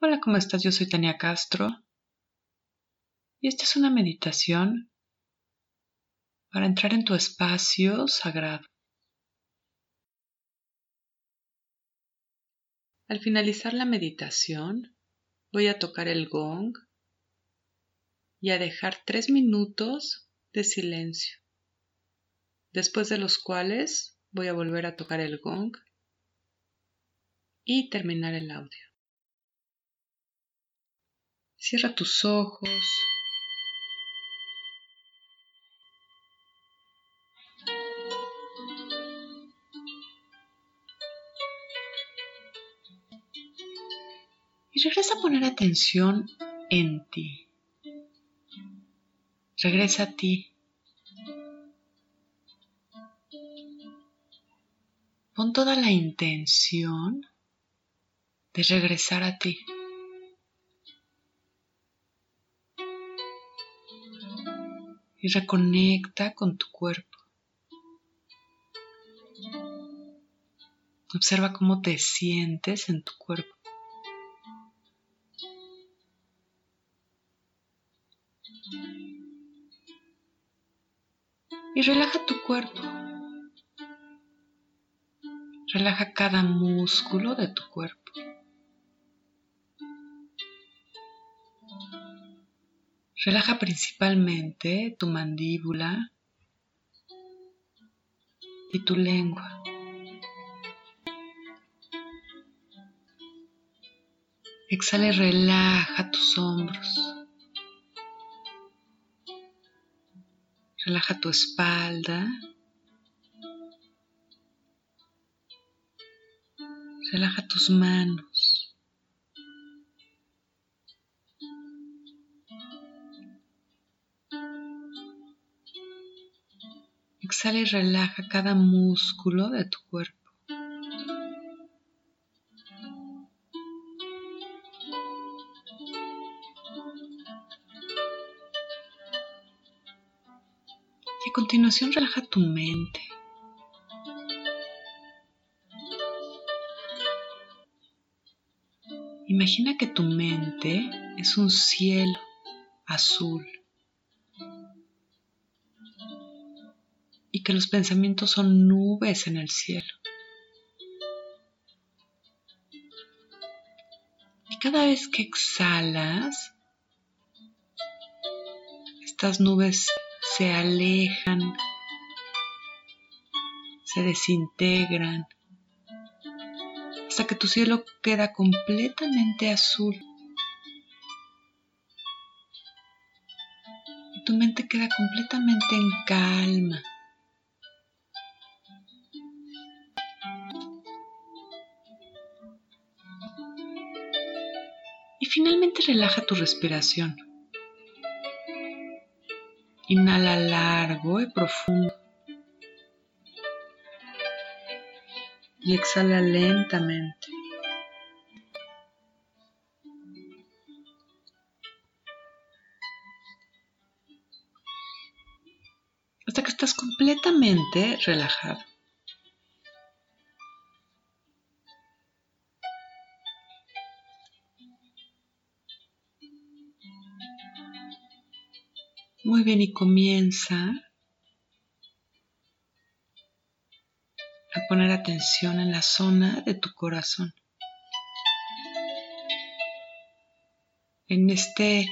Hola, ¿cómo estás? Yo soy Tania Castro y esta es una meditación para entrar en tu espacio sagrado. Al finalizar la meditación, voy a tocar el gong y a dejar tres minutos de silencio, después de los cuales voy a volver a tocar el gong y terminar el audio. Cierra tus ojos. Y regresa a poner atención en ti. Regresa a ti. Pon toda la intención de regresar a ti. Y reconecta con tu cuerpo. Observa cómo te sientes en tu cuerpo. Y relaja tu cuerpo. Relaja cada músculo de tu cuerpo. Relaja principalmente tu mandíbula y tu lengua. Exhala y relaja tus hombros. Relaja tu espalda. Relaja tus manos. Exhala y relaja cada músculo de tu cuerpo. Y a continuación relaja tu mente. Imagina que tu mente es un cielo azul. Que los pensamientos son nubes en el cielo. Y cada vez que exhalas, estas nubes se alejan, se desintegran, hasta que tu cielo queda completamente azul. Y tu mente queda completamente en calma. Relaja tu respiración. Inhala largo y profundo. Y exhala lentamente. Hasta que estás completamente relajado. Muy bien, y comienza a poner atención en la zona de tu corazón. En este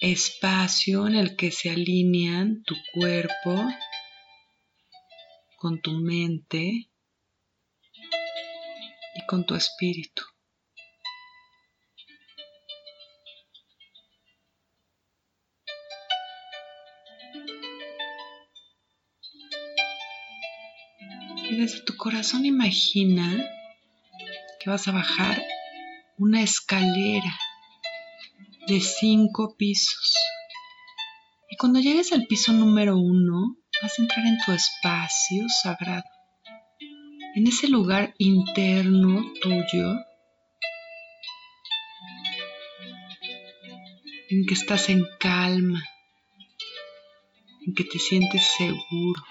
espacio en el que se alinean tu cuerpo con tu mente y con tu espíritu. Y desde tu corazón imagina que vas a bajar una escalera de cinco pisos. Y cuando llegues al piso número uno, vas a entrar en tu espacio sagrado. En ese lugar interno tuyo en que estás en calma, en que te sientes seguro.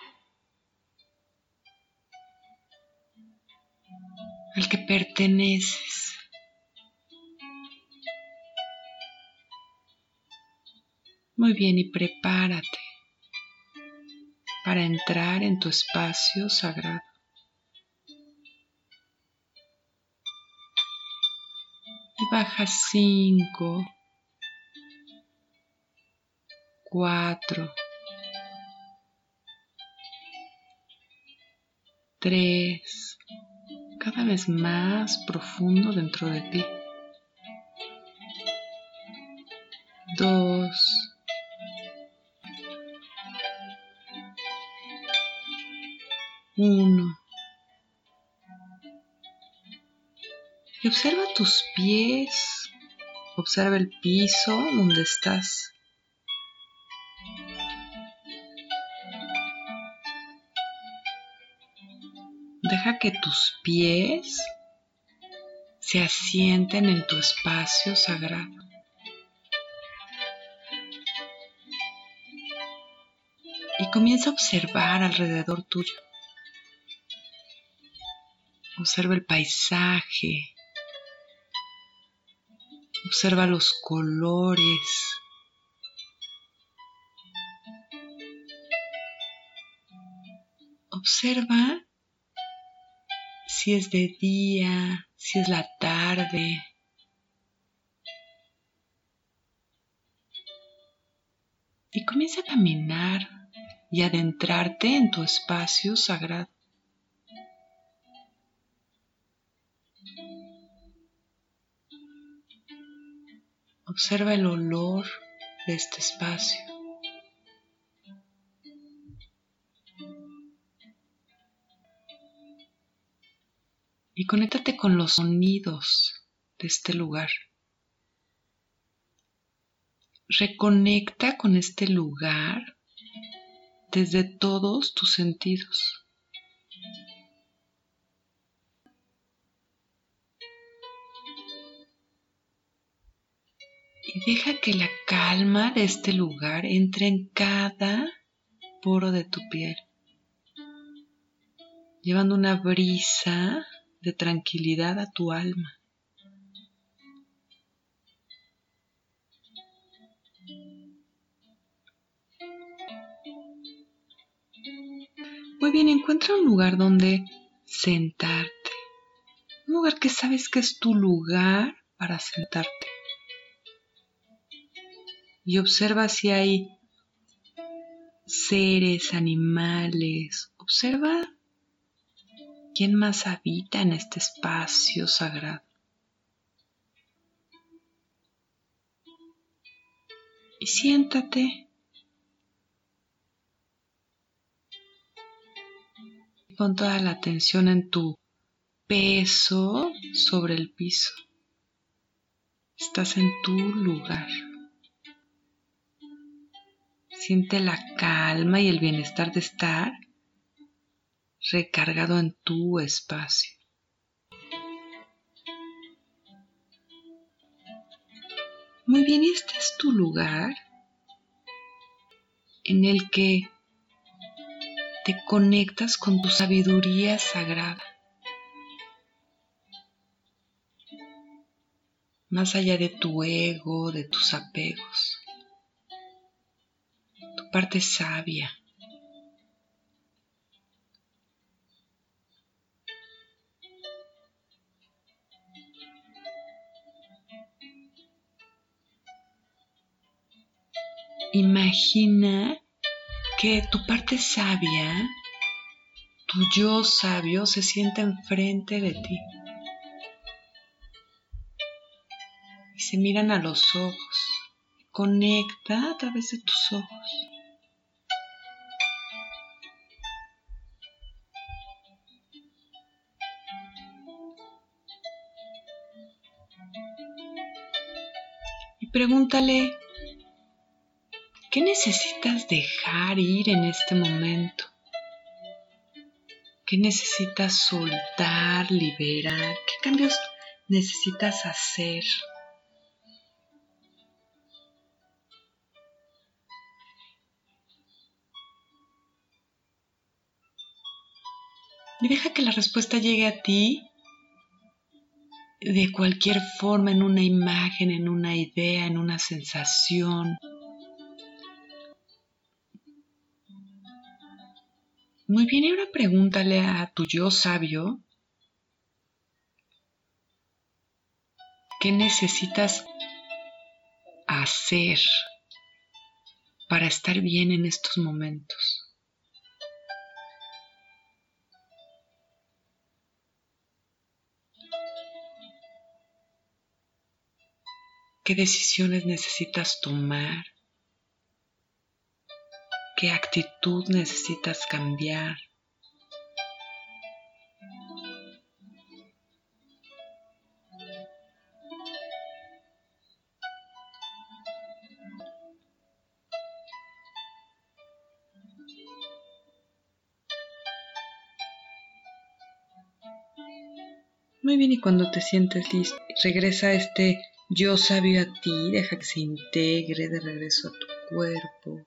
al que perteneces. Muy bien y prepárate para entrar en tu espacio sagrado. Y baja cinco, cuatro, tres, cada vez más profundo dentro de ti. Dos, uno. Y observa tus pies, observa el piso donde estás. Deja que tus pies se asienten en tu espacio sagrado. Y comienza a observar alrededor tuyo. Observa el paisaje. Observa los colores. Observa si es de día, si es la tarde. Y comienza a caminar y adentrarte en tu espacio sagrado. Observa el olor de este espacio. Y conéctate con los sonidos de este lugar. Reconecta con este lugar desde todos tus sentidos. y deja que la calma de este lugar entre en cada poro de tu piel, llevando una brisa de tranquilidad a tu alma. Muy bien, encuentra un lugar donde sentarte. Un lugar que sabes que es tu lugar para sentarte y observa si hay seres, animales. Observa quién más habita en este espacio sagrado. Y siéntate. Pon toda la atención en tu peso sobre el piso. Estás en tu lugar. Siente la calma y el bienestar de estar recargado en tu espacio. Muy bien, este es tu lugar en el que te conectas con tu sabiduría sagrada. Más allá de tu ego, de tus apegos parte sabia. Imagina que tu parte sabia, tu yo sabio, se sienta enfrente de ti. Y se miran a los ojos. Conecta a través de tus ojos. Pregúntale, ¿qué necesitas dejar ir en este momento? ¿Qué necesitas soltar, liberar? ¿Qué cambios necesitas hacer? Y deja que la respuesta llegue a ti de cualquier forma, en una imagen, en una idea, en una sensación. Muy bien, y ahora pregúntale a tu yo sabio qué necesitas hacer para estar bien en estos momentos. ¿Qué decisiones necesitas tomar? ¿Qué actitud necesitas cambiar? Muy bien, y cuando te sientes listo, regresa este yo sabio a ti, deja que se integre de regreso a tu cuerpo.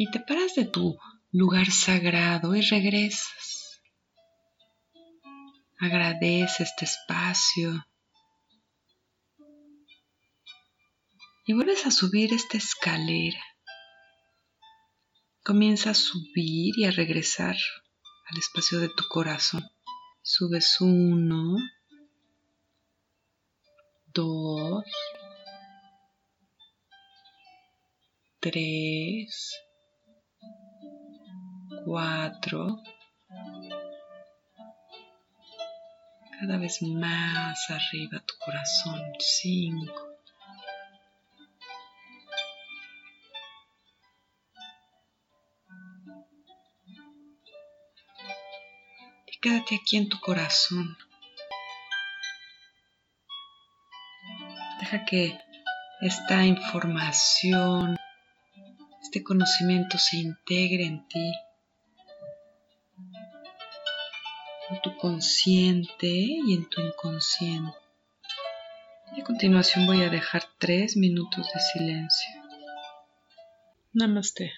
Y te paras de tu lugar sagrado y regresas. Agradece este espacio. Y vuelves a subir esta escalera. Comienza a subir y a regresar al espacio de tu corazón. Subes uno, dos, tres, cuatro, cada vez más arriba tu corazón, cinco. Y quédate aquí en tu corazón. Deja que esta información, este conocimiento se integre en ti, en tu consciente y en tu inconsciente. Y a continuación voy a dejar tres minutos de silencio. Namaste.